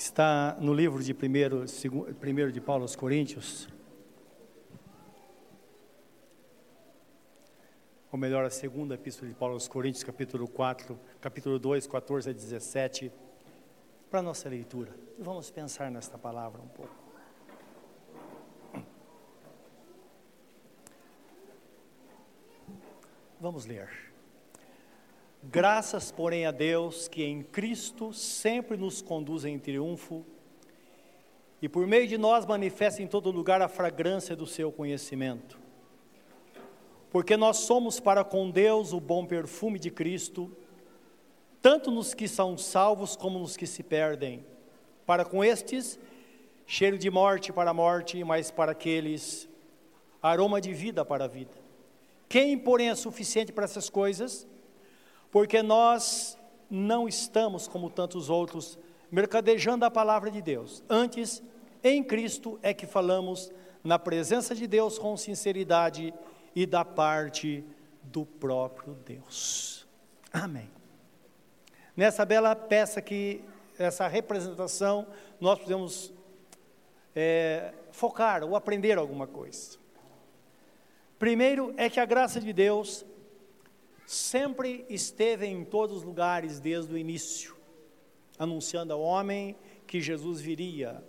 que está no livro de 1 de Paulo aos Coríntios, ou melhor, a segunda epístola de Paulo aos Coríntios, capítulo 4, capítulo 2, 14 a 17, para a nossa leitura. Vamos pensar nesta palavra um pouco. Vamos ler. Graças, porém, a Deus que em Cristo sempre nos conduz em triunfo e por meio de nós manifesta em todo lugar a fragrância do seu conhecimento. Porque nós somos para com Deus o bom perfume de Cristo, tanto nos que são salvos como nos que se perdem. Para com estes, cheiro de morte para a morte, mas para aqueles, aroma de vida para a vida. Quem, porém, é suficiente para essas coisas? Porque nós não estamos, como tantos outros, mercadejando a palavra de Deus. Antes, em Cristo é que falamos na presença de Deus com sinceridade e da parte do próprio Deus. Amém. Nessa bela peça que, essa representação, nós podemos é, focar ou aprender alguma coisa. Primeiro é que a graça de Deus sempre esteve em todos os lugares desde o início, anunciando ao homem que Jesus viria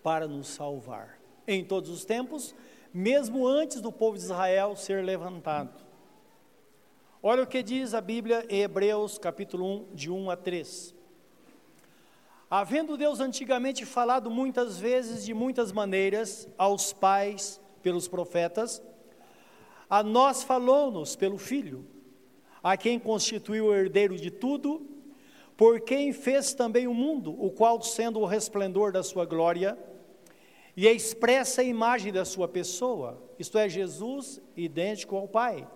para nos salvar. Em todos os tempos, mesmo antes do povo de Israel ser levantado. Olha o que diz a Bíblia em Hebreus capítulo 1, de 1 a 3. Havendo Deus antigamente falado muitas vezes, de muitas maneiras, aos pais pelos profetas, a nós falou-nos pelo Filho, a quem constituiu o herdeiro de tudo, por quem fez também o mundo, o qual, sendo o resplendor da sua glória, e a expressa imagem da sua pessoa, isto é, Jesus idêntico ao Pai.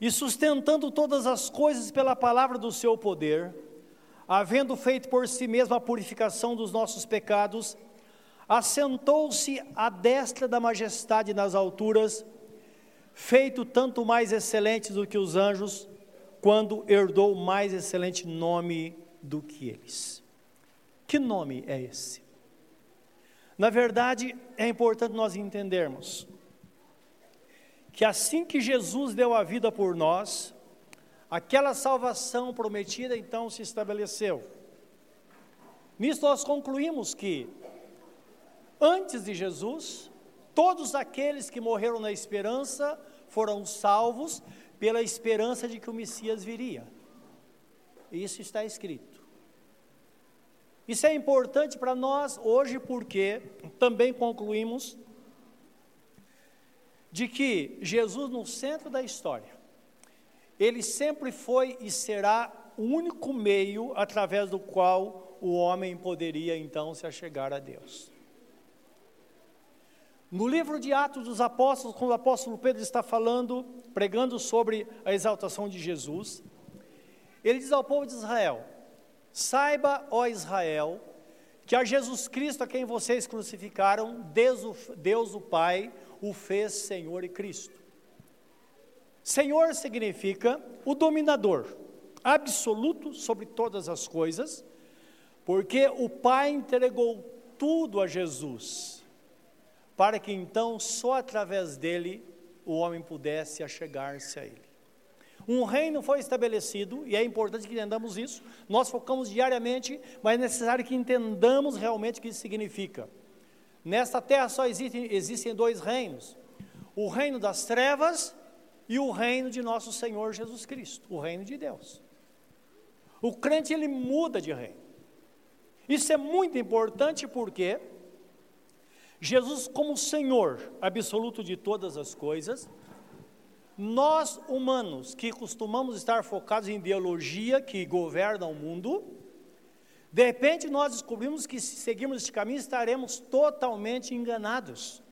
E sustentando todas as coisas pela palavra do seu poder, havendo feito por si mesmo a purificação dos nossos pecados, assentou-se à destra da majestade nas alturas, feito tanto mais excelente do que os anjos, quando herdou mais excelente nome do que eles. Que nome é esse? Na verdade, é importante nós entendermos que assim que Jesus deu a vida por nós, aquela salvação prometida então se estabeleceu. Nisso nós concluímos que Antes de Jesus, todos aqueles que morreram na esperança foram salvos pela esperança de que o Messias viria. Isso está escrito. Isso é importante para nós hoje porque também concluímos de que Jesus no centro da história, ele sempre foi e será o único meio através do qual o homem poderia então se achegar a Deus. No livro de Atos dos Apóstolos, quando o apóstolo Pedro está falando, pregando sobre a exaltação de Jesus, ele diz ao povo de Israel: Saiba, ó Israel, que a Jesus Cristo, a quem vocês crucificaram, Deus o, Deus o Pai o fez Senhor e Cristo. Senhor significa o dominador, absoluto sobre todas as coisas, porque o Pai entregou tudo a Jesus para que então só através dele o homem pudesse achegar-se a ele. Um reino foi estabelecido, e é importante que entendamos isso. Nós focamos diariamente, mas é necessário que entendamos realmente o que isso significa. Nesta terra só existem, existem dois reinos: o reino das trevas e o reino de nosso Senhor Jesus Cristo, o reino de Deus. O crente ele muda de reino. Isso é muito importante porque Jesus, como Senhor absoluto de todas as coisas, nós humanos que costumamos estar focados em ideologia que governa o mundo, de repente nós descobrimos que se seguirmos este caminho estaremos totalmente enganados.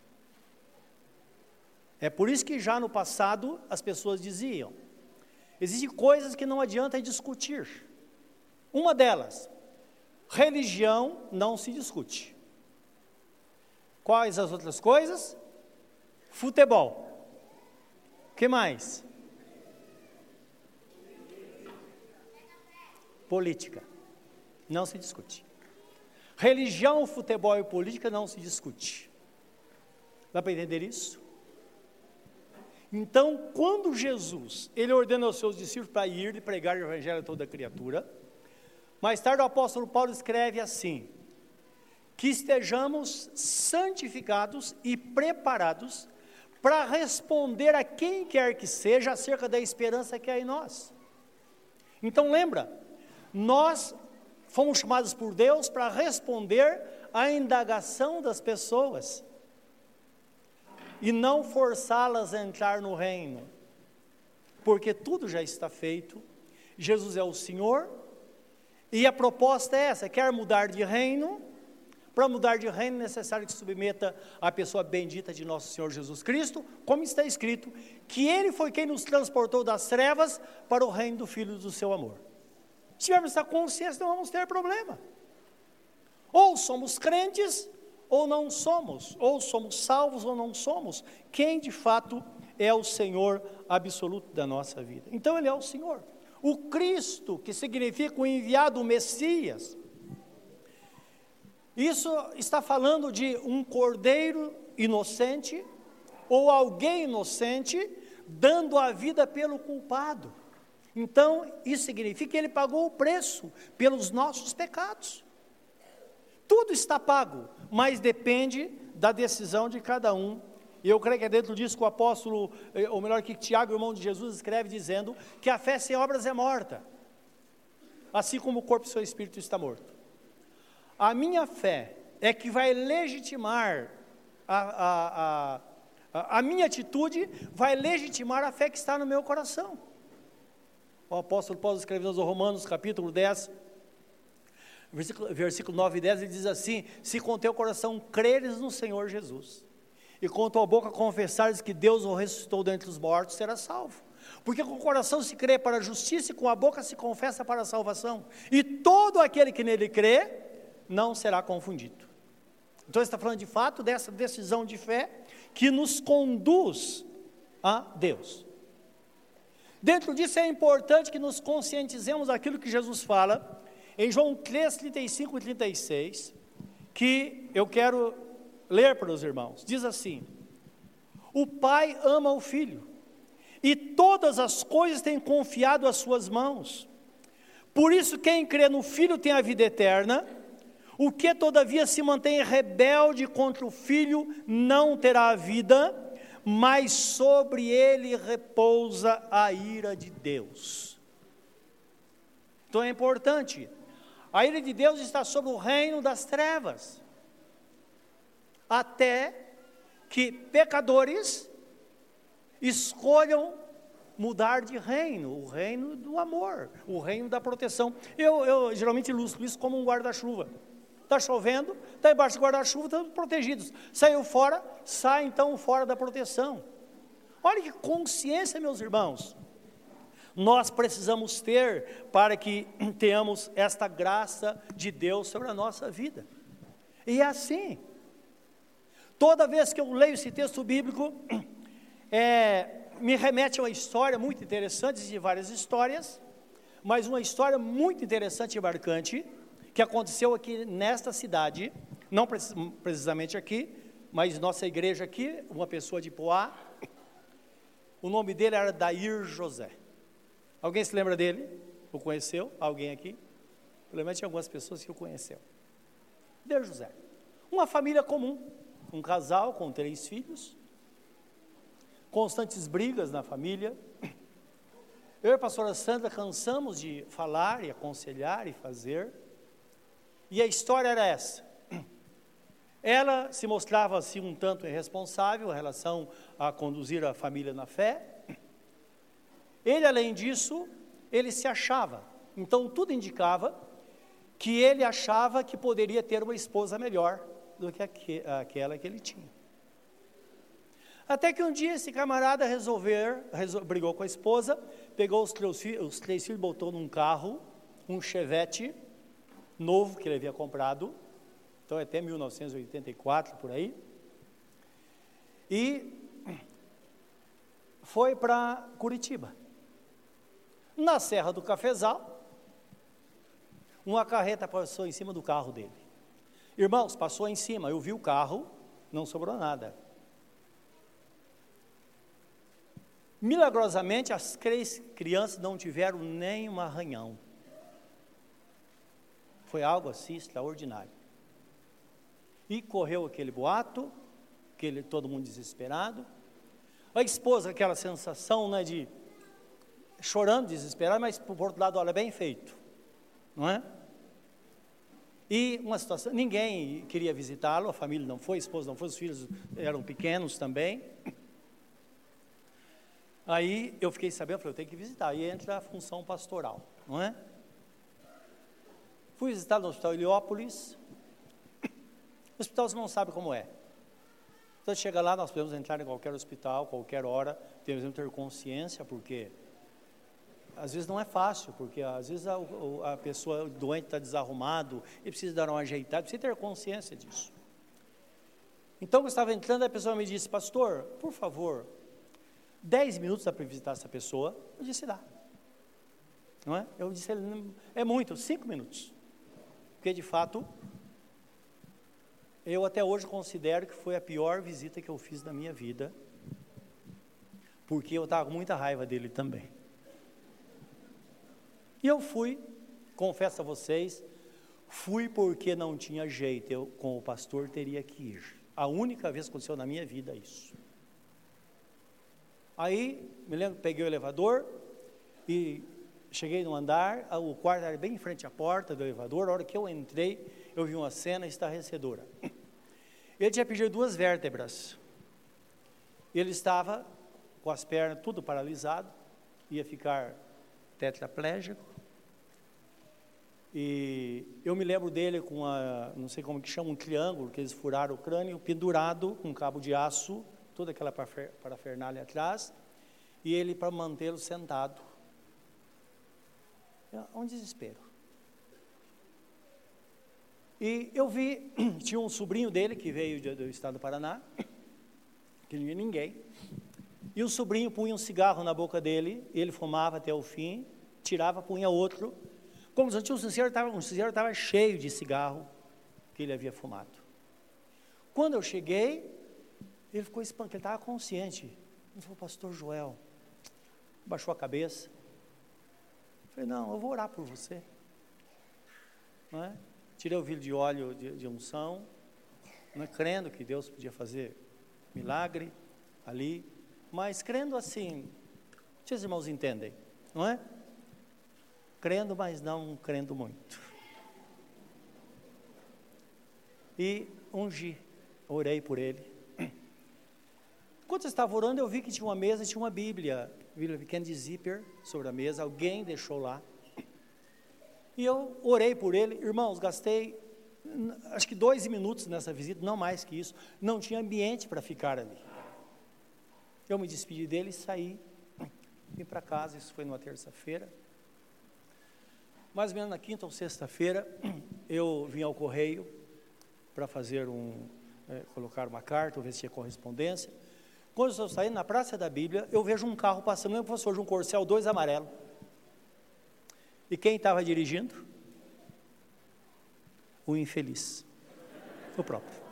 É por isso que já no passado as pessoas diziam: existem coisas que não adianta discutir. Uma delas, religião não se discute. Quais as outras coisas? Futebol. Que mais? Política. Não se discute. Religião, futebol e política não se discute. Dá para entender isso? Então, quando Jesus, ele ordena aos seus discípulos para ir e pregar o evangelho a toda criatura, mais tarde o apóstolo Paulo escreve assim: que estejamos santificados e preparados para responder a quem quer que seja acerca da esperança que há em nós. Então lembra, nós fomos chamados por Deus para responder à indagação das pessoas e não forçá-las a entrar no reino, porque tudo já está feito, Jesus é o Senhor, e a proposta é essa: quer mudar de reino? Para mudar de reino é necessário que submeta a pessoa bendita de nosso Senhor Jesus Cristo, como está escrito, que Ele foi quem nos transportou das trevas para o reino do Filho do seu amor. Se tivermos essa consciência, não vamos ter problema. Ou somos crentes, ou não somos, ou somos salvos ou não somos. Quem de fato é o Senhor absoluto da nossa vida? Então Ele é o Senhor. O Cristo, que significa o enviado o Messias. Isso está falando de um cordeiro inocente ou alguém inocente dando a vida pelo culpado. Então, isso significa que ele pagou o preço pelos nossos pecados. Tudo está pago, mas depende da decisão de cada um. E eu creio que é dentro disso que o apóstolo, eh, ou melhor, que Tiago, irmão de Jesus, escreve dizendo que a fé sem obras é morta, assim como o corpo e seu espírito está morto. A minha fé é que vai legitimar a, a, a, a minha atitude, vai legitimar a fé que está no meu coração. O apóstolo Paulo escreveu aos Romanos, capítulo 10, versículo, versículo 9 e 10, ele diz assim: Se com teu coração creres no Senhor Jesus, e com tua boca confessares que Deus o ressuscitou dentre os mortos, serás salvo. Porque com o coração se crê para a justiça e com a boca se confessa para a salvação. E todo aquele que nele crê não será confundido. Então está falando de fato dessa decisão de fé que nos conduz a Deus. Dentro disso é importante que nos conscientizemos daquilo que Jesus fala em João 3, 35 e 36, que eu quero ler para os irmãos. Diz assim: O Pai ama o Filho, e todas as coisas têm confiado às suas mãos. Por isso, quem crê no Filho tem a vida eterna. O que todavia se mantém rebelde contra o Filho não terá vida, mas sobre ele repousa a ira de Deus. Então é importante a ira de Deus está sobre o reino das trevas, até que pecadores escolham mudar de reino, o reino do amor, o reino da proteção. Eu, eu geralmente ilustro isso como um guarda-chuva. Está chovendo, está embaixo do guarda-chuva, estão protegidos. Saiu fora, sai então fora da proteção. Olha que consciência, meus irmãos nós precisamos ter para que tenhamos esta graça de Deus sobre a nossa vida. E é assim. Toda vez que eu leio esse texto bíblico, é, me remete a uma história muito interessante, de várias histórias, mas uma história muito interessante e marcante, que aconteceu aqui nesta cidade, não precisamente aqui, mas nossa igreja aqui, uma pessoa de Poá, o nome dele era Dair José. Alguém se lembra dele? O conheceu? Alguém aqui? Tinha algumas pessoas que o conheceu. Deus José. Uma família comum, um casal com três filhos, constantes brigas na família. Eu e a pastora Sandra cansamos de falar e aconselhar e fazer. E a história era essa. Ela se mostrava assim um tanto irresponsável em relação a conduzir a família na fé. Ele, além disso, ele se achava. Então, tudo indicava que ele achava que poderia ter uma esposa melhor do que aquela que ele tinha. Até que um dia esse camarada resolver, resol, brigou com a esposa, pegou os os três filhos, botou num carro, um chevette novo que ele havia comprado, então é até 1984 por aí, e foi para Curitiba na Serra do Cafezal, Uma carreta passou em cima do carro dele. Irmãos, passou em cima, eu vi o carro, não sobrou nada. Milagrosamente, as três crianças não tiveram nem um arranhão. Foi algo assim extraordinário. E correu aquele boato, aquele, todo mundo desesperado. A esposa, aquela sensação né, de chorando, desesperada, mas por outro lado, olha, bem feito, não é? E uma situação, ninguém queria visitá-lo, a família não foi, a esposa não foi, os filhos eram pequenos também. Aí eu fiquei sabendo, falei, eu tenho que visitar. Aí entra a função pastoral, não é? Fui visitar no Hospital Heliópolis. O hospital você não sabe como é. Então chega lá, nós podemos entrar em qualquer hospital, qualquer hora, temos que ter consciência, porque às vezes não é fácil, porque às vezes a, a pessoa doente está desarrumado e precisa dar uma ajeitada, precisa ter consciência disso. Então, eu estava entrando, a pessoa me disse, pastor, por favor, 10 minutos dá para visitar essa pessoa? Eu disse, dá. Não é? Eu disse, é muito, 5 minutos. Porque, de fato, eu até hoje considero que foi a pior visita que eu fiz na minha vida, porque eu estava com muita raiva dele também. E eu fui, confesso a vocês, fui porque não tinha jeito, eu com o pastor teria que ir. A única vez que aconteceu na minha vida isso. Aí, me lembro, peguei o elevador e cheguei no andar, o quarto era bem em frente à porta do elevador, a hora que eu entrei, eu vi uma cena estarrecedora. Ele tinha perdido duas vértebras. Ele estava com as pernas tudo paralisado, ia ficar tetraplégico. E eu me lembro dele com a, não sei como que chama, um triângulo, que eles furaram o crânio, pendurado com um cabo de aço, toda aquela parafernália atrás, e ele para mantê-lo sentado. É um desespero. E eu vi, tinha um sobrinho dele que veio do estado do Paraná, que não ninguém, e o sobrinho punha um cigarro na boca dele, ele fumava até o fim, tirava, punha outro, como se o cinzeiro estava, cinzeiro estava cheio de cigarro que ele havia fumado. Quando eu cheguei, ele ficou espantado, ele estava consciente. Ele falou, pastor Joel, baixou a cabeça. Falei, não, eu vou orar por você. Não é? Tirei o vidro de óleo de, de unção, é? crendo que Deus podia fazer milagre ali, mas crendo assim, vocês irmãos entendem, não é? crendo, mas não crendo muito. E ungi, orei por ele. Enquanto eu estava orando, eu vi que tinha uma mesa, tinha uma Bíblia, Bíblia pequena de zíper sobre a mesa, alguém deixou lá. E eu orei por ele, irmãos, gastei acho que dois minutos nessa visita, não mais que isso, não tinha ambiente para ficar ali. Eu me despedi dele e saí, vim para casa, isso foi numa terça-feira. Mais ou menos na quinta ou sexta-feira, eu vim ao correio para fazer um, é, colocar uma carta, ou ver se tinha correspondência. Quando eu estou saindo na Praça da Bíblia, eu vejo um carro passando, como se fosse um Corcel 2 amarelo. E quem estava dirigindo? O infeliz, o próprio.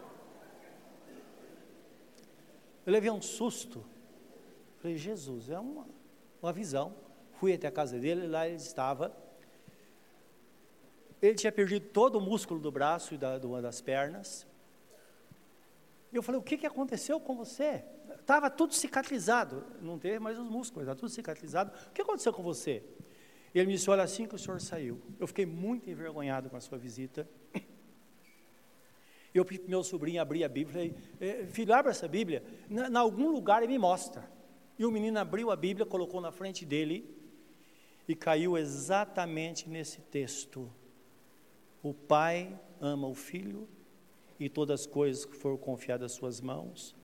Eu levei um susto. Falei, Jesus, é uma, uma visão. Fui até a casa dele, lá ele estava ele tinha perdido todo o músculo do braço e da, de uma das pernas. Eu falei, o que, que aconteceu com você? Estava tudo cicatrizado, não teve mais os músculos, estava tudo cicatrizado. O que aconteceu com você? Ele me disse, olha, assim que o senhor saiu. Eu fiquei muito envergonhado com a sua visita. Eu pedi para meu sobrinho abrir a Bíblia falei, eh, filho, abra essa Bíblia. Em algum lugar ele me mostra. E o menino abriu a Bíblia, colocou na frente dele e caiu exatamente nesse texto. O Pai ama o Filho e todas as coisas que foram confiadas às suas mãos.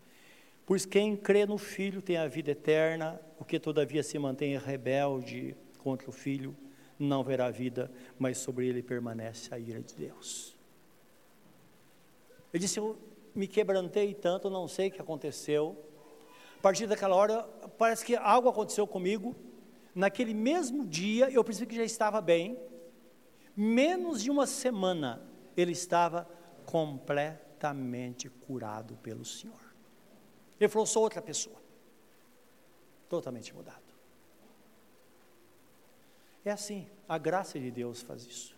Pois quem crê no Filho tem a vida eterna, o que todavia se mantém rebelde contra o Filho não verá vida, mas sobre ele permanece a ira de Deus. Ele disse: Eu me quebrantei tanto, não sei o que aconteceu. A partir daquela hora, parece que algo aconteceu comigo. Naquele mesmo dia, eu percebi que já estava bem, menos de uma semana, ele estava completamente curado pelo Senhor. Ele falou: sou outra pessoa, totalmente mudado. É assim, a graça de Deus faz isso.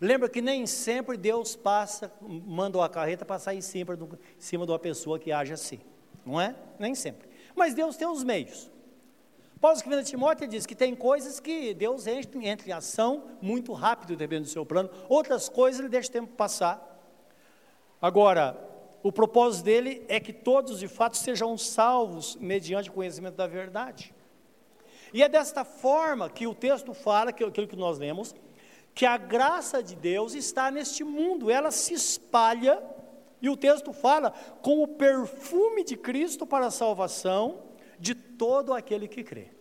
Lembra que nem sempre Deus passa, manda uma carreta passar em cima, do, em cima de uma pessoa que age assim, não é? Nem sempre. Mas Deus tem os meios. Paulo escrevendo a Timóteo diz que tem coisas que Deus entra, entra em ação muito rápido, dependendo do seu plano, outras coisas ele deixa o tempo passar. Agora, o propósito dele é que todos de fato sejam salvos mediante o conhecimento da verdade. E é desta forma que o texto fala, que aquilo que nós lemos, que a graça de Deus está neste mundo, ela se espalha, e o texto fala, com o perfume de Cristo para a salvação de todo aquele que crê.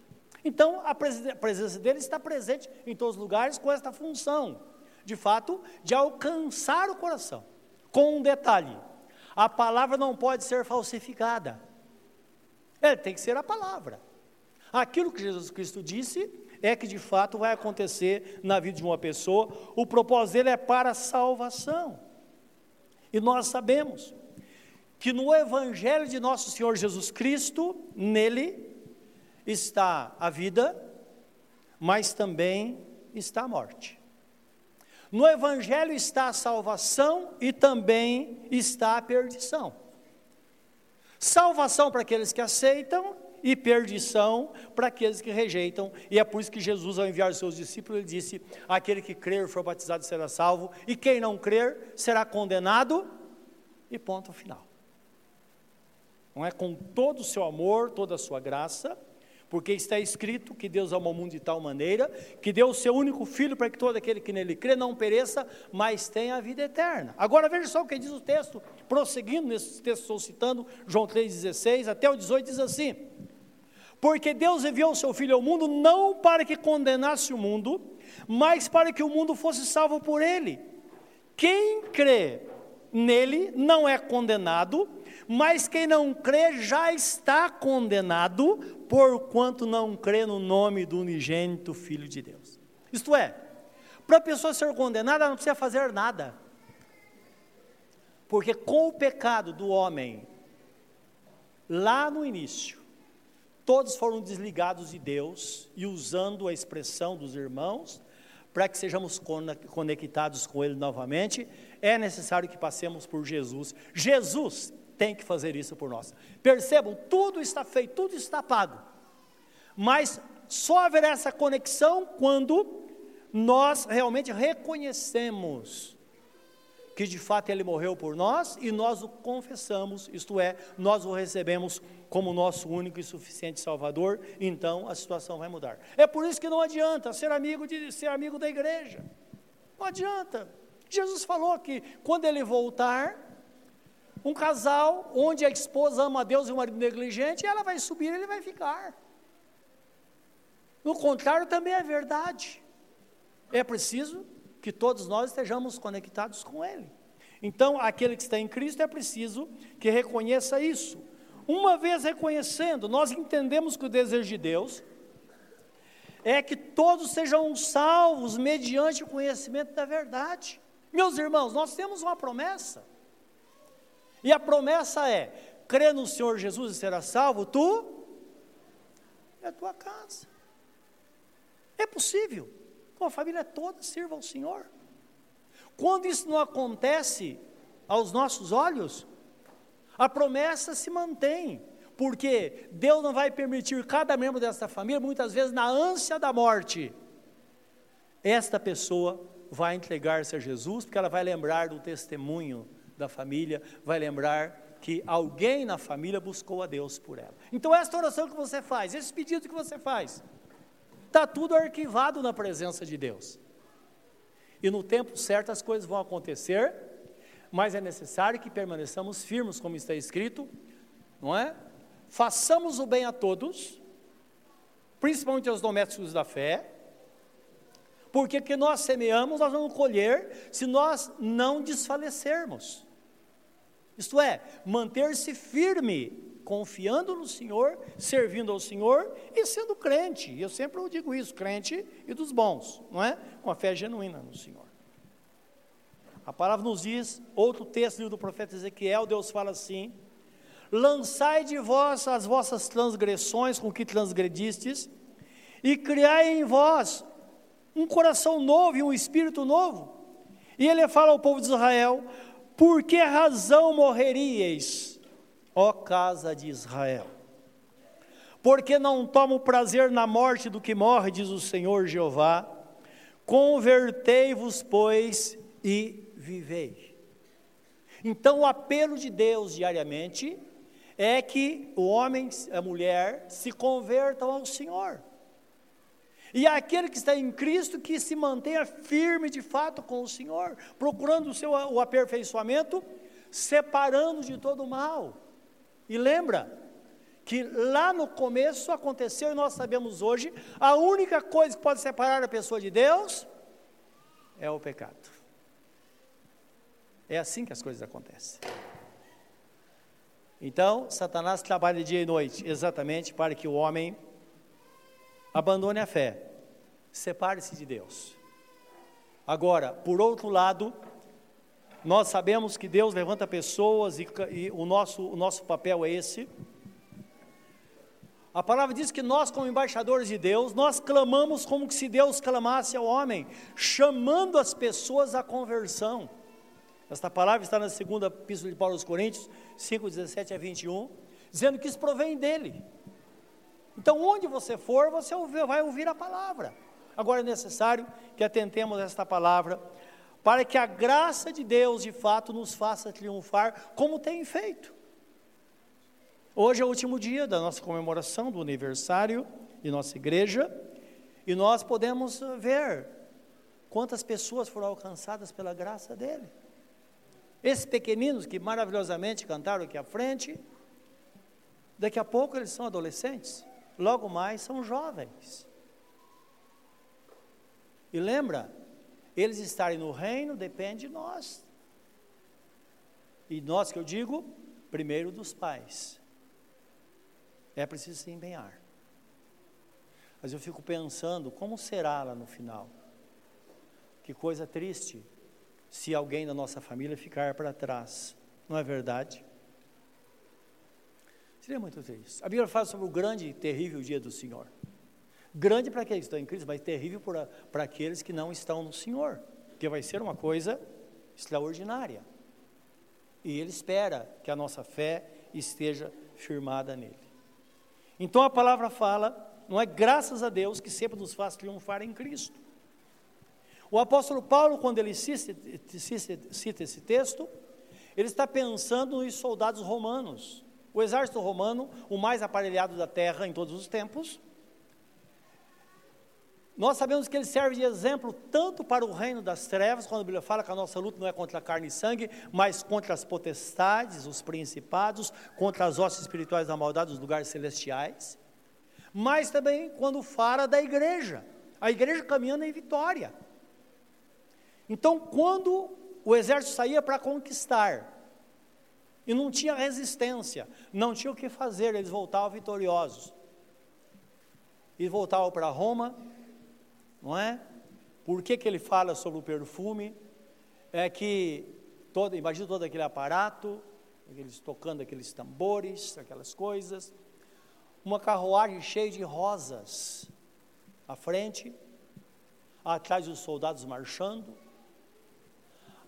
Então, a presença dele está presente em todos os lugares com esta função, de fato, de alcançar o coração. Com um detalhe: a palavra não pode ser falsificada. É, tem que ser a palavra. Aquilo que Jesus Cristo disse é que de fato vai acontecer na vida de uma pessoa. O propósito dele é para a salvação. E nós sabemos que no Evangelho de nosso Senhor Jesus Cristo, nele está a vida, mas também está a morte. No Evangelho está a salvação e também está a perdição. Salvação para aqueles que aceitam e perdição para aqueles que rejeitam. E é por isso que Jesus, ao enviar os seus discípulos, ele disse: Aquele que crer e for batizado será salvo, e quem não crer será condenado. E ponto final. Não é com todo o seu amor, toda a sua graça, porque está escrito que Deus amou o mundo de tal maneira que deu o seu único filho para que todo aquele que nele crê não pereça, mas tenha a vida eterna. Agora veja só o que diz o texto, prosseguindo nesse texto, estou citando João 3,16 até o 18, diz assim: porque Deus enviou o seu Filho ao mundo não para que condenasse o mundo, mas para que o mundo fosse salvo por ele. Quem crê nele não é condenado, mas quem não crê já está condenado, porquanto não crê no nome do unigênito Filho de Deus. Isto é, para a pessoa ser condenada, ela não precisa fazer nada. Porque com o pecado do homem, lá no início, Todos foram desligados de Deus e usando a expressão dos irmãos, para que sejamos conectados com Ele novamente, é necessário que passemos por Jesus. Jesus tem que fazer isso por nós. Percebam, tudo está feito, tudo está pago. Mas só haverá essa conexão quando nós realmente reconhecemos que de fato ele morreu por nós e nós o confessamos, isto é, nós o recebemos como nosso único e suficiente Salvador, então a situação vai mudar. É por isso que não adianta ser amigo de ser amigo da igreja. Não adianta. Jesus falou que quando ele voltar, um casal onde a esposa ama a Deus e o marido negligente, ela vai subir, ele vai ficar. No contrário, também é verdade. É preciso que todos nós estejamos conectados com Ele. Então, aquele que está em Cristo é preciso que reconheça isso. Uma vez reconhecendo, nós entendemos que o desejo de Deus é que todos sejam salvos mediante o conhecimento da verdade. Meus irmãos, nós temos uma promessa. E a promessa é: crê no Senhor Jesus e será salvo, tu e a tua casa. É possível com a família toda sirva ao Senhor. Quando isso não acontece aos nossos olhos, a promessa se mantém, porque Deus não vai permitir cada membro dessa família, muitas vezes na ânsia da morte, esta pessoa vai entregar-se a Jesus, porque ela vai lembrar do testemunho da família, vai lembrar que alguém na família buscou a Deus por ela. Então, esta oração que você faz, esse pedido que você faz, Está tudo arquivado na presença de Deus. E no tempo certo as coisas vão acontecer, mas é necessário que permaneçamos firmes, como está escrito, não é? Façamos o bem a todos, principalmente aos domésticos da fé, porque que nós semeamos, nós vamos colher se nós não desfalecermos. Isto é, manter-se firme confiando no Senhor, servindo ao Senhor e sendo crente. Eu sempre digo isso, crente e dos bons, não é? Com a fé genuína no Senhor. A palavra nos diz, outro texto do profeta Ezequiel, Deus fala assim: Lançai de vós as vossas transgressões com que transgredistes, e criai em vós um coração novo e um espírito novo. E ele fala ao povo de Israel: Por que razão morreríeis, ó casa de Israel? Porque não tomo prazer na morte do que morre, diz o Senhor Jeová. Convertei-vos, pois, e vivei. Então, o apelo de Deus diariamente é que o homem, a mulher, se convertam ao Senhor. E aquele que está em Cristo que se mantenha firme de fato com o Senhor, procurando o seu o aperfeiçoamento, separando de todo o mal. E lembra que lá no começo aconteceu e nós sabemos hoje, a única coisa que pode separar a pessoa de Deus é o pecado. É assim que as coisas acontecem. Então, Satanás trabalha dia e noite exatamente para que o homem abandone a fé, separe-se de Deus. Agora, por outro lado, nós sabemos que Deus levanta pessoas e, e o, nosso, o nosso papel é esse. A palavra diz que nós, como embaixadores de Deus, nós clamamos como se Deus clamasse ao homem, chamando as pessoas à conversão. Esta palavra está na segunda epístola de Paulo aos Coríntios, 5, 17 a 21, dizendo que isso provém dele. Então, onde você for, você vai ouvir a palavra. Agora é necessário que atentemos a esta palavra, para que a graça de Deus, de fato, nos faça triunfar, como tem feito. Hoje é o último dia da nossa comemoração do aniversário de nossa igreja, e nós podemos ver quantas pessoas foram alcançadas pela graça dele. Esses pequeninos que maravilhosamente cantaram aqui à frente, daqui a pouco eles são adolescentes, logo mais são jovens. E lembra, eles estarem no reino depende de nós. E nós que eu digo, primeiro dos pais. É preciso se empenhar. Mas eu fico pensando, como será lá no final? Que coisa triste se alguém da nossa família ficar para trás. Não é verdade? Seria muito triste. A Bíblia fala sobre o grande e terrível dia do Senhor. Grande para aqueles que estão em Cristo, mas terrível para, para aqueles que não estão no Senhor. Porque vai ser uma coisa extraordinária. E Ele espera que a nossa fé esteja firmada nele. Então a palavra fala, não é graças a Deus que sempre nos faz triunfar em Cristo. O apóstolo Paulo, quando ele cita, cita esse texto, ele está pensando nos soldados romanos. O exército romano, o mais aparelhado da terra em todos os tempos. Nós sabemos que ele serve de exemplo tanto para o reino das trevas, quando a Bíblia fala que a nossa luta não é contra carne e sangue, mas contra as potestades, os principados, contra as hostes espirituais da maldade dos lugares celestiais. Mas também quando fala da igreja, a igreja caminhando em vitória. Então, quando o exército saía para conquistar, e não tinha resistência, não tinha o que fazer, eles voltavam vitoriosos. E voltavam para Roma, não é? Por que, que ele fala sobre o perfume? É que, todo, imagina todo aquele aparato, eles tocando aqueles tambores, aquelas coisas, uma carruagem cheia de rosas à frente, atrás os soldados marchando,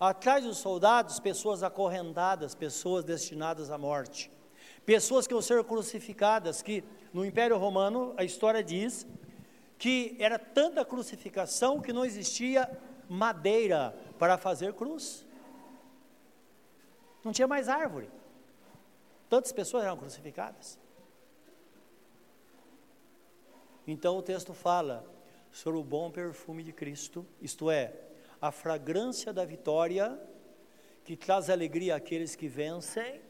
Atrás dos soldados, pessoas acorrentadas, pessoas destinadas à morte. Pessoas que vão ser crucificadas, que no Império Romano a história diz que era tanta crucificação que não existia madeira para fazer cruz. Não tinha mais árvore. Tantas pessoas eram crucificadas. Então o texto fala sobre o bom perfume de Cristo, isto é, a fragrância da vitória, que traz alegria àqueles que vencem,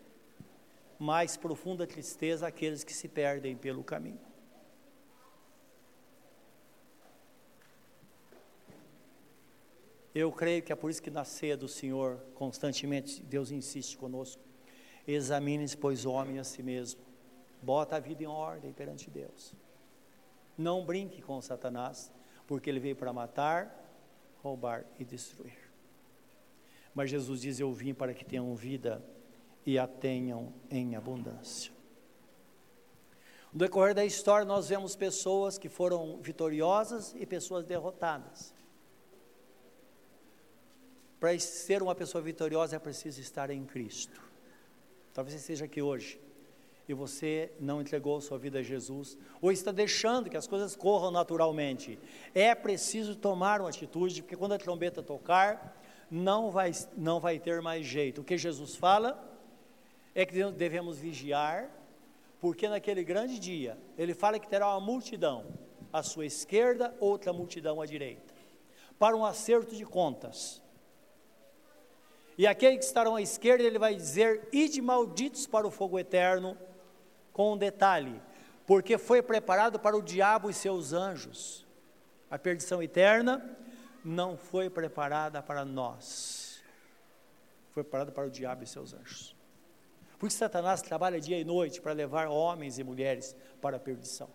mais profunda tristeza àqueles que se perdem pelo caminho. Eu creio que é por isso que na ceia do Senhor, constantemente, Deus insiste conosco. Examine-se, pois, homem a si mesmo. Bota a vida em ordem perante Deus. Não brinque com Satanás, porque ele veio para matar, roubar e destruir. Mas Jesus diz: Eu vim para que tenham vida e a tenham em abundância. No decorrer da história, nós vemos pessoas que foram vitoriosas e pessoas derrotadas. Para ser uma pessoa vitoriosa é preciso estar em Cristo. Talvez você esteja aqui hoje e você não entregou sua vida a Jesus, ou está deixando que as coisas corram naturalmente. É preciso tomar uma atitude, porque quando a trombeta tocar, não vai, não vai ter mais jeito. O que Jesus fala é que devemos vigiar, porque naquele grande dia, ele fala que terá uma multidão à sua esquerda, outra multidão à direita, para um acerto de contas. E aqueles que estarão à esquerda, ele vai dizer: Ide malditos para o fogo eterno, com um detalhe, porque foi preparado para o diabo e seus anjos. A perdição eterna não foi preparada para nós, foi preparada para o diabo e seus anjos. Porque Satanás trabalha dia e noite para levar homens e mulheres para a perdição.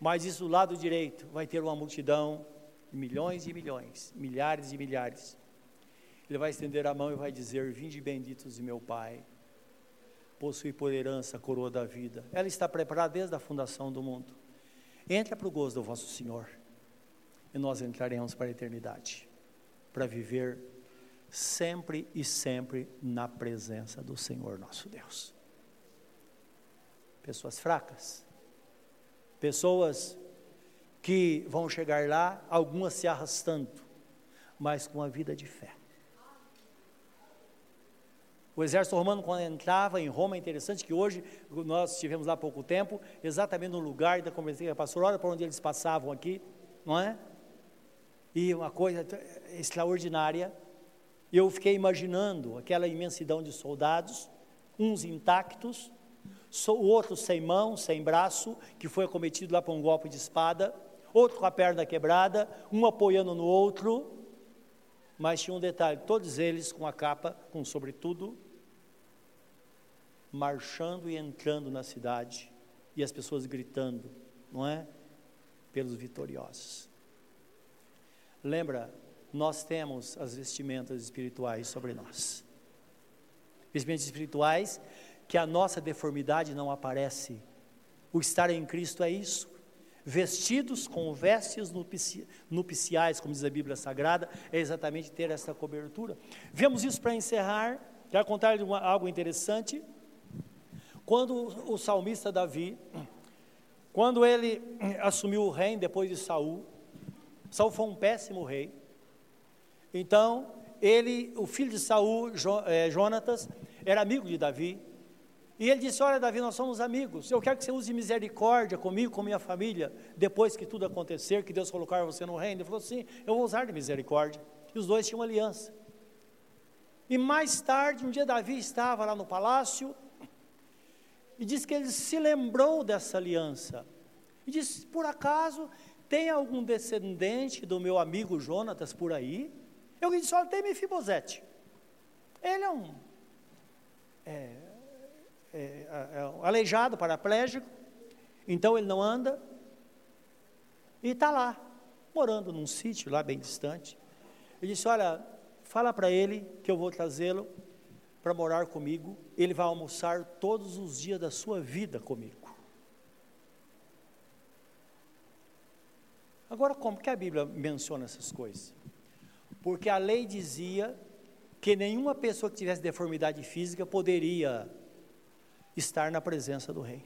Mas isso do lado direito vai ter uma multidão milhões e milhões, milhares e milhares. Ele vai estender a mão e vai dizer: Vinde benditos de meu Pai possui por herança a coroa da vida. Ela está preparada desde a fundação do mundo. Entra para o gozo do vosso Senhor. E nós entraremos para a eternidade. Para viver sempre e sempre na presença do Senhor nosso Deus. Pessoas fracas. Pessoas que vão chegar lá, algumas se arrastando, mas com a vida de fé. O exército romano, quando entrava em Roma, é interessante que hoje, nós estivemos lá há pouco tempo, exatamente no lugar da conversa olha para onde eles passavam aqui, não é? E uma coisa extraordinária, eu fiquei imaginando aquela imensidão de soldados, uns intactos, o outro sem mão, sem braço, que foi acometido lá por um golpe de espada, outro com a perna quebrada, um apoiando no outro, mas tinha um detalhe: todos eles com a capa, com sobretudo, marchando e entrando na cidade e as pessoas gritando, não é? Pelos vitoriosos. Lembra, nós temos as vestimentas espirituais sobre nós. Vestimentas espirituais que a nossa deformidade não aparece. O estar em Cristo é isso. Vestidos com vestes nupciais, como diz a Bíblia Sagrada, é exatamente ter essa cobertura. Vemos isso para encerrar. Quero contar algo interessante. Quando o salmista Davi, quando ele assumiu o reino depois de Saul, Saul foi um péssimo rei. Então, ele, o filho de Saul, é, Jonatas, era amigo de Davi. E ele disse: Olha, Davi, nós somos amigos. Eu quero que você use misericórdia comigo, com minha família, depois que tudo acontecer, que Deus colocar você no reino. Ele falou: Sim, eu vou usar de misericórdia. E os dois tinham aliança. E mais tarde, um dia, Davi estava lá no palácio e diz que ele se lembrou dessa aliança. E disse: Por acaso tem algum descendente do meu amigo Jonatas por aí? Eu disse: Olha, tem Mefibosete. Ele é um, é, é, é um aleijado, paraplégico, então ele não anda, e está lá, morando num sítio lá bem distante. Eu disse: Olha, fala para ele que eu vou trazê-lo para morar comigo, ele vai almoçar todos os dias da sua vida comigo. Agora, como que a Bíblia menciona essas coisas? Porque a lei dizia que nenhuma pessoa que tivesse deformidade física poderia estar na presença do rei.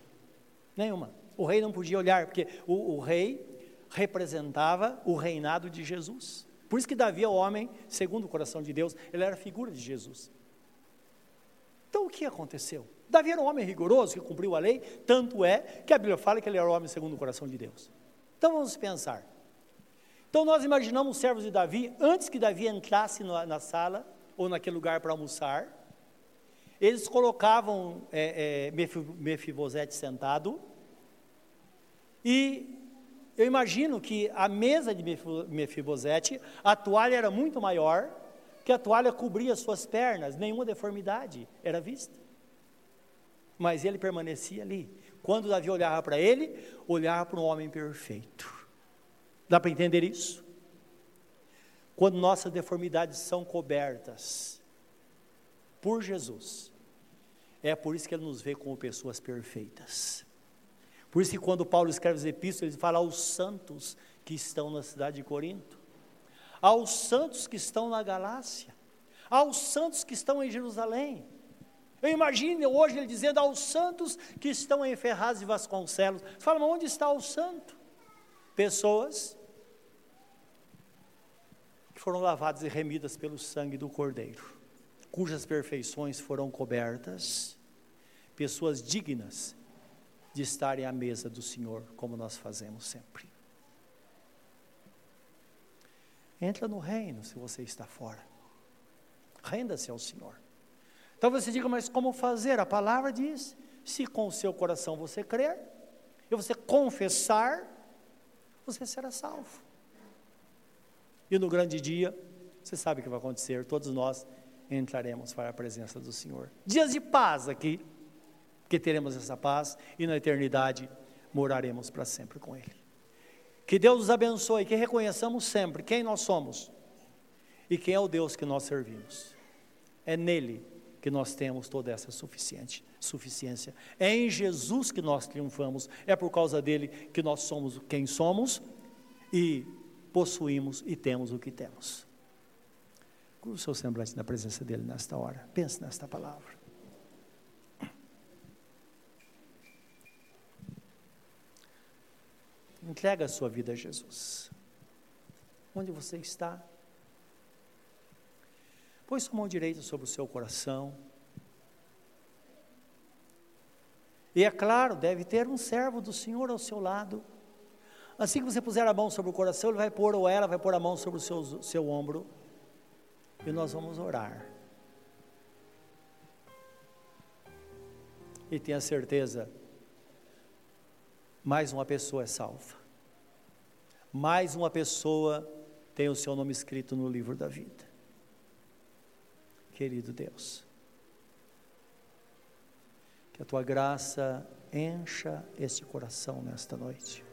Nenhuma. O rei não podia olhar, porque o, o rei representava o reinado de Jesus. Por isso que Davi é o homem segundo o coração de Deus, ele era figura de Jesus. Então o que aconteceu? Davi era um homem rigoroso que cumpriu a lei, tanto é que a Bíblia fala que ele era um homem segundo o coração de Deus. Então vamos pensar. Então nós imaginamos os servos de Davi, antes que Davi entrasse na, na sala ou naquele lugar para almoçar, eles colocavam é, é, Mefibosete sentado, e eu imagino que a mesa de Mefibosete, a toalha era muito maior, que a toalha cobria suas pernas, nenhuma deformidade era vista. mas ele permanecia ali. Quando Davi olhava para ele, olhava para um homem perfeito. Dá para entender isso? Quando nossas deformidades são cobertas por Jesus, é por isso que ele nos vê como pessoas perfeitas. Por isso que quando Paulo escreve as epístolas, ele fala aos santos que estão na cidade de Corinto, aos santos que estão na Galácia, aos santos que estão em Jerusalém. Eu imagino hoje ele dizendo aos santos que estão em Ferraz e Vasconcelos. Você fala, mas onde está o santo? Pessoas que foram lavadas e remidas pelo sangue do Cordeiro, cujas perfeições foram cobertas, pessoas dignas de estarem à mesa do Senhor, como nós fazemos sempre. Entra no reino se você está fora. Renda-se ao Senhor. Então você diga, mas como fazer? A palavra diz: se com o seu coração você crer, e você confessar, você será salvo. E no grande dia, você sabe o que vai acontecer, todos nós entraremos para a presença do Senhor. Dias de paz aqui, que teremos essa paz e na eternidade moraremos para sempre com Ele. Que Deus nos abençoe, que reconheçamos sempre quem nós somos e quem é o Deus que nós servimos. É nele que nós temos toda essa suficiente, suficiência. É em Jesus que nós triunfamos, é por causa dele que nós somos quem somos e possuímos e temos o que temos. Curva o seu semblante na presença dele nesta hora. Pense nesta palavra. Entrega a sua vida a Jesus. Onde você está? Põe sua mão direita sobre o seu coração. E é claro, deve ter um servo do Senhor ao seu lado. Assim que você puser a mão sobre o coração, ele vai pôr, ou ela vai pôr a mão sobre o seu, seu ombro. E nós vamos orar. E tenha certeza, mais uma pessoa é salva. Mais uma pessoa tem o seu nome escrito no livro da vida querido Deus. Que a tua graça encha este coração nesta noite.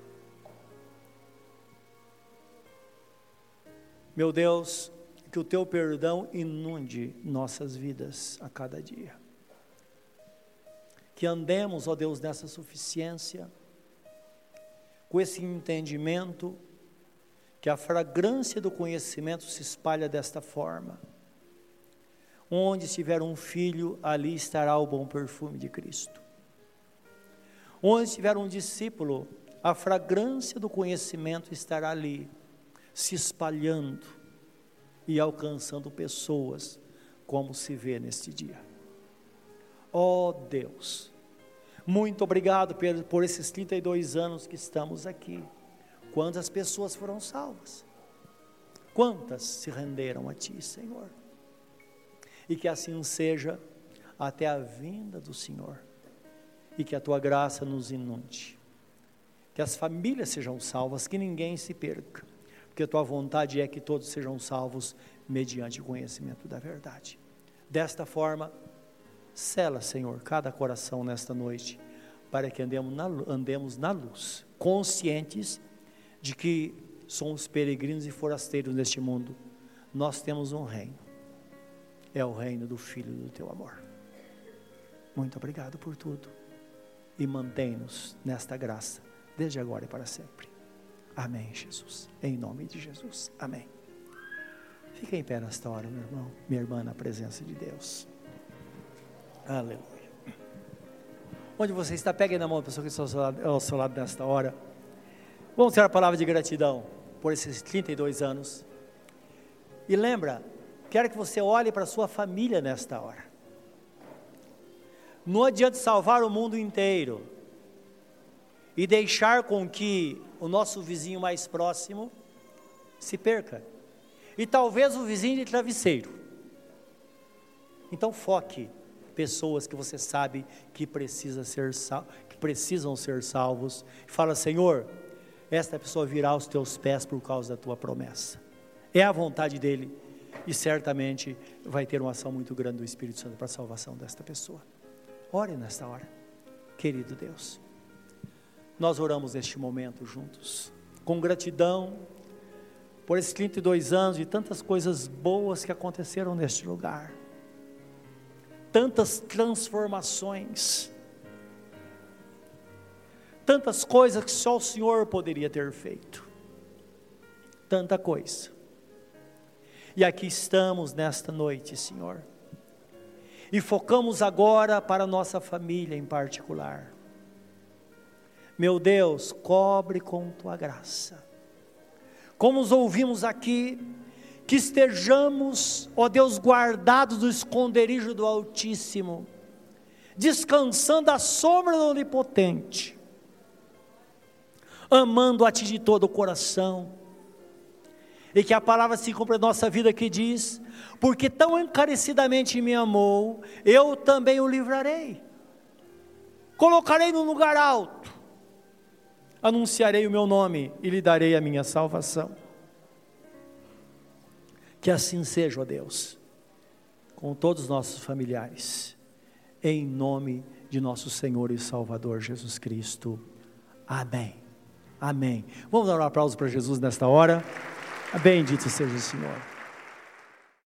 Meu Deus, que o teu perdão inunde nossas vidas a cada dia. Que andemos, ó Deus, nessa suficiência, com esse entendimento, que a fragrância do conhecimento se espalha desta forma Onde estiver um filho, ali estará o bom perfume de Cristo. Onde estiver um discípulo, a fragrância do conhecimento estará ali, se espalhando e alcançando pessoas, como se vê neste dia. Ó oh Deus, muito obrigado por, esses 32 anos que estamos aqui. Quantas pessoas foram salvas? Quantas se renderam a Ti, Senhor? e que assim seja até a vinda do Senhor, e que a tua graça nos inunde, que as famílias sejam salvas, que ninguém se perca, porque a tua vontade é que todos sejam salvos mediante o conhecimento da verdade. Desta forma, sela, Senhor, cada coração nesta noite, para que andemos na, andemos na luz, conscientes de que somos peregrinos e forasteiros neste mundo. Nós temos um reino é o reino do Filho do teu amor. Muito obrigado por tudo e mantém-nos nesta graça, desde agora e para sempre. Amém, Jesus. Em nome de Jesus. Amém. Fique em pé nesta hora, meu irmão, minha irmã, na presença de Deus. Aleluia. Onde você está, pegue na mão a pessoa que está ao seu lado, ao seu lado nesta hora. Vamos ter a palavra de gratidão por esses 32 anos. E lembra, Quero que você olhe para a sua família nesta hora. Não adianta salvar o mundo inteiro e deixar com que o nosso vizinho mais próximo se perca. E talvez o vizinho de travesseiro. Então foque pessoas que você sabe que, precisa ser sal, que precisam ser salvos. Fala, Senhor, esta pessoa virá aos teus pés por causa da tua promessa. É a vontade dele e certamente vai ter uma ação muito grande do Espírito Santo para a salvação desta pessoa. Ore nesta hora. querido Deus. Nós oramos neste momento juntos, com gratidão por esses 32 anos e tantas coisas boas que aconteceram neste lugar, tantas transformações, tantas coisas que só o Senhor poderia ter feito, tanta coisa. E aqui estamos nesta noite, Senhor, e focamos agora para nossa família em particular. Meu Deus, cobre com tua graça como os ouvimos aqui, que estejamos, ó Deus, guardados do esconderijo do Altíssimo, descansando à sombra do Onipotente, amando a Ti de todo o coração, e que a palavra se cumpra em nossa vida que diz: porque tão encarecidamente me amou, eu também o livrarei, colocarei no lugar alto, anunciarei o meu nome e lhe darei a minha salvação. Que assim seja, ó Deus, com todos os nossos familiares, em nome de nosso Senhor e Salvador Jesus Cristo. Amém. Amém. Vamos dar um aplauso para Jesus nesta hora. Bendito seja o Senhor.